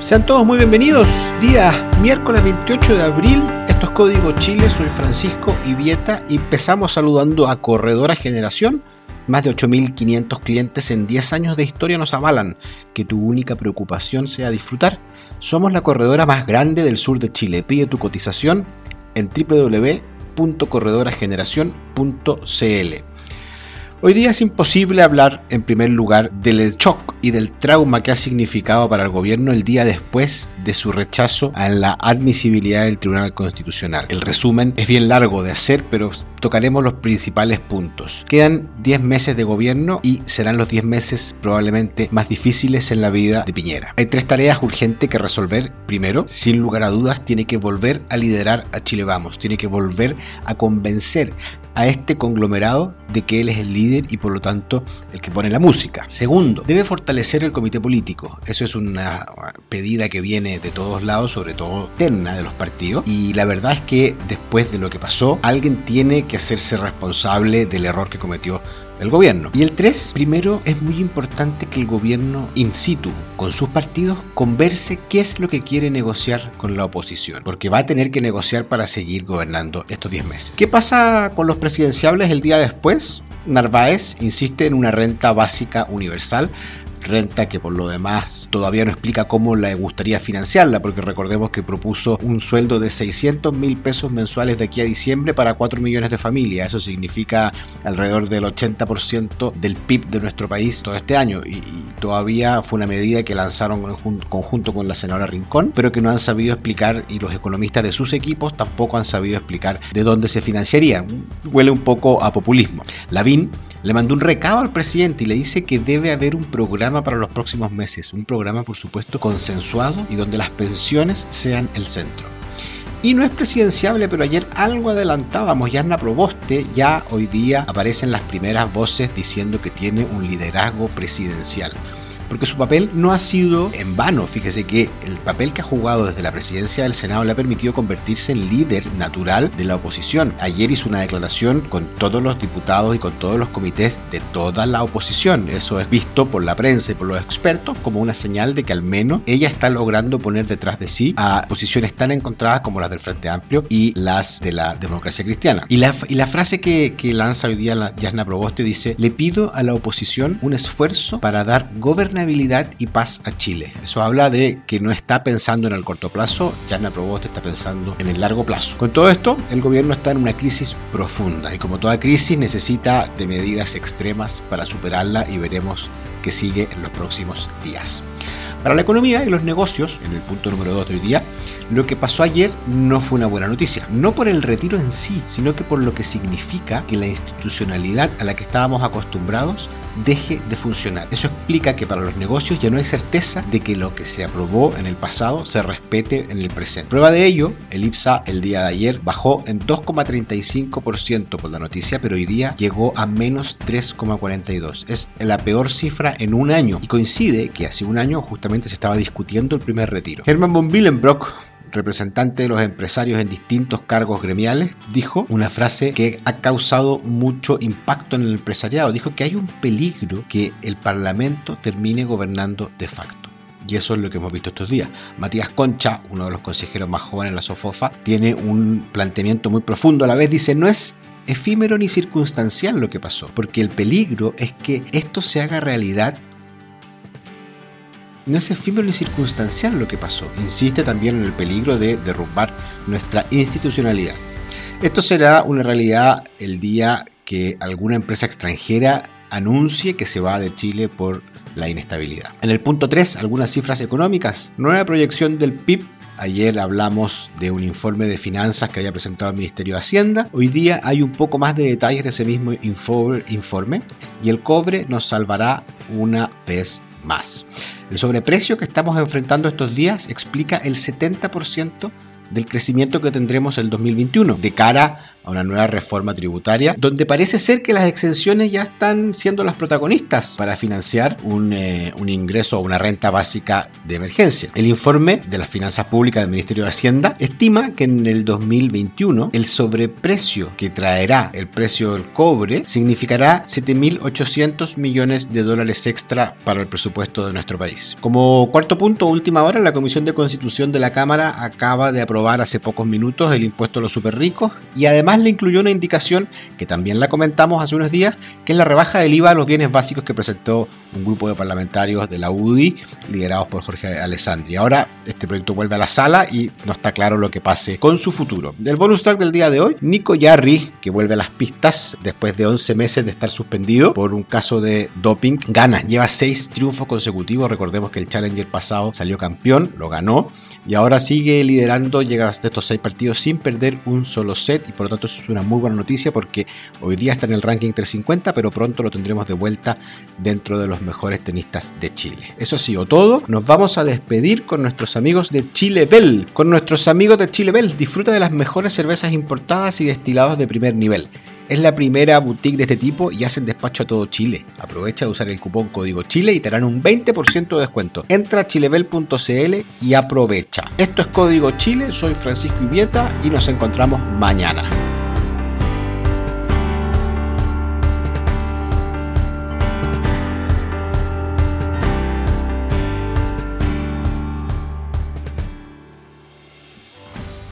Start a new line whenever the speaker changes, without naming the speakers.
Sean todos muy bienvenidos. Día miércoles 28 de abril. Esto es Código Chile. Soy Francisco Ibieta y empezamos saludando a Corredora Generación. Más de 8.500 clientes en 10 años de historia nos avalan que tu única preocupación sea disfrutar. Somos la corredora más grande del sur de Chile. Pide tu cotización en www.corredorageneración.cl. Hoy día es imposible hablar, en primer lugar, del shock y del trauma que ha significado para el gobierno el día después de su rechazo a la admisibilidad del Tribunal Constitucional. El resumen es bien largo de hacer, pero tocaremos los principales puntos. Quedan 10 meses de gobierno y serán los 10 meses probablemente más difíciles en la vida de Piñera. Hay tres tareas urgentes que resolver. Primero, sin lugar a dudas, tiene que volver a liderar a Chile Vamos, tiene que volver a convencer a este conglomerado de que él es el líder y por lo tanto el que pone la música. Segundo, debe fortalecer el comité político. Eso es una pedida que viene de todos lados, sobre todo interna de los partidos. Y la verdad es que después de lo que pasó, alguien tiene que hacerse responsable del error que cometió el gobierno. Y el 3, primero es muy importante que el gobierno in situ, con sus partidos, converse qué es lo que quiere negociar con la oposición, porque va a tener que negociar para seguir gobernando estos 10 meses. ¿Qué pasa con los presidenciables el día después? Narváez insiste en una renta básica universal renta que por lo demás todavía no explica cómo le gustaría financiarla, porque recordemos que propuso un sueldo de 600 mil pesos mensuales de aquí a diciembre para 4 millones de familias. Eso significa alrededor del 80% del PIB de nuestro país todo este año. Y, todavía fue una medida que lanzaron en conjunto con la senadora Rincón, pero que no han sabido explicar y los economistas de sus equipos tampoco han sabido explicar de dónde se financiaría. Huele un poco a populismo. La BIN le mandó un recado al presidente y le dice que debe haber un programa para los próximos meses, un programa por supuesto consensuado y donde las pensiones sean el centro. Y no es presidenciable, pero ayer algo adelantábamos. Yarna Proboste ya hoy día aparecen las primeras voces diciendo que tiene un liderazgo presidencial porque su papel no ha sido en vano. Fíjese que el papel que ha jugado desde la presidencia del Senado le ha permitido convertirse en líder natural de la oposición. Ayer hizo una declaración con todos los diputados y con todos los comités de toda la oposición. Eso es visto por la prensa y por los expertos como una señal de que al menos ella está logrando poner detrás de sí a posiciones tan encontradas como las del Frente Amplio y las de la democracia cristiana. Y la, frase que, lanza hoy día la Yasna Proboste dice, le pido a la oposición un esfuerzo para dar gobernabilidad y paz a Chile. Eso habla de que no está pensando en el corto plazo, Yarna Proboste está pensando en el largo plazo. Con todo esto, el gobierno está en una crisis profunda y como toda crisis necesita de medidas extremas para superarla y veremos qué sigue en los próximos días. Para la economía y los negocios, en el punto número 2 de hoy día, lo que pasó ayer no fue una buena noticia. No por el retiro en sí, sino que por lo que significa que la institucionalidad a la que estábamos acostumbrados deje de funcionar. Eso explica que para los negocios ya no hay certeza de que lo que se aprobó en el pasado se respete en el presente. Prueba de ello, el IPSA el día de ayer bajó en 2,35% por la noticia, pero hoy día llegó a menos 3,42. Es la peor cifra en un año y coincide que hace un año justamente se estaba discutiendo el primer retiro. Hermann von Willenbrock representante de los empresarios en distintos cargos gremiales, dijo una frase que ha causado mucho impacto en el empresariado. Dijo que hay un peligro que el Parlamento termine gobernando de facto. Y eso es lo que hemos visto estos días. Matías Concha, uno de los consejeros más jóvenes en la SOFOFA, tiene un planteamiento muy profundo. A la vez dice, no es efímero ni circunstancial lo que pasó, porque el peligro es que esto se haga realidad no es efímero ni circunstancial lo que pasó. Insiste también en el peligro de derrumbar nuestra institucionalidad. Esto será una realidad el día que alguna empresa extranjera anuncie que se va de Chile por la inestabilidad. En el punto 3, algunas cifras económicas. Nueva proyección del PIB. Ayer hablamos de un informe de finanzas que había presentado el Ministerio de Hacienda. Hoy día hay un poco más de detalles de ese mismo informe y el cobre nos salvará una vez más. El sobreprecio que estamos enfrentando estos días explica el 70% del crecimiento que tendremos el 2021 de cara a una nueva reforma tributaria, donde parece ser que las exenciones ya están siendo las protagonistas para financiar un, eh, un ingreso o una renta básica de emergencia. El informe de las finanzas públicas del Ministerio de Hacienda estima que en el 2021 el sobreprecio que traerá el precio del cobre significará 7.800 millones de dólares extra para el presupuesto de nuestro país. Como cuarto punto, última hora, la Comisión de Constitución de la Cámara acaba de aprobar hace pocos minutos el impuesto a los superricos y le incluyó una indicación que también la comentamos hace unos días, que es la rebaja del IVA a los bienes básicos que presentó un grupo de parlamentarios de la UDI liderados por Jorge Alessandri. Ahora este proyecto vuelve a la sala y no está claro lo que pase con su futuro. Del bonus track del día de hoy, Nico Yarri, que vuelve a las pistas después de 11 meses de estar suspendido por un caso de doping, gana, lleva 6 triunfos consecutivos. Recordemos que el Challenger pasado salió campeón, lo ganó y ahora sigue liderando, llega hasta estos seis partidos sin perder un solo set y por lo tanto eso es una muy buena noticia porque hoy día está en el ranking 350 pero pronto lo tendremos de vuelta dentro de los mejores tenistas de Chile. Eso ha sido todo, nos vamos a despedir con nuestros amigos de Chile Bell. Con nuestros amigos de Chile Bell, disfruta de las mejores cervezas importadas y destilados de primer nivel. Es la primera boutique de este tipo y hacen despacho a todo Chile. Aprovecha de usar el cupón código Chile y te harán un 20% de descuento. Entra a chilebel.cl y aprovecha. Esto es Código Chile, soy Francisco Ibieta y nos encontramos mañana.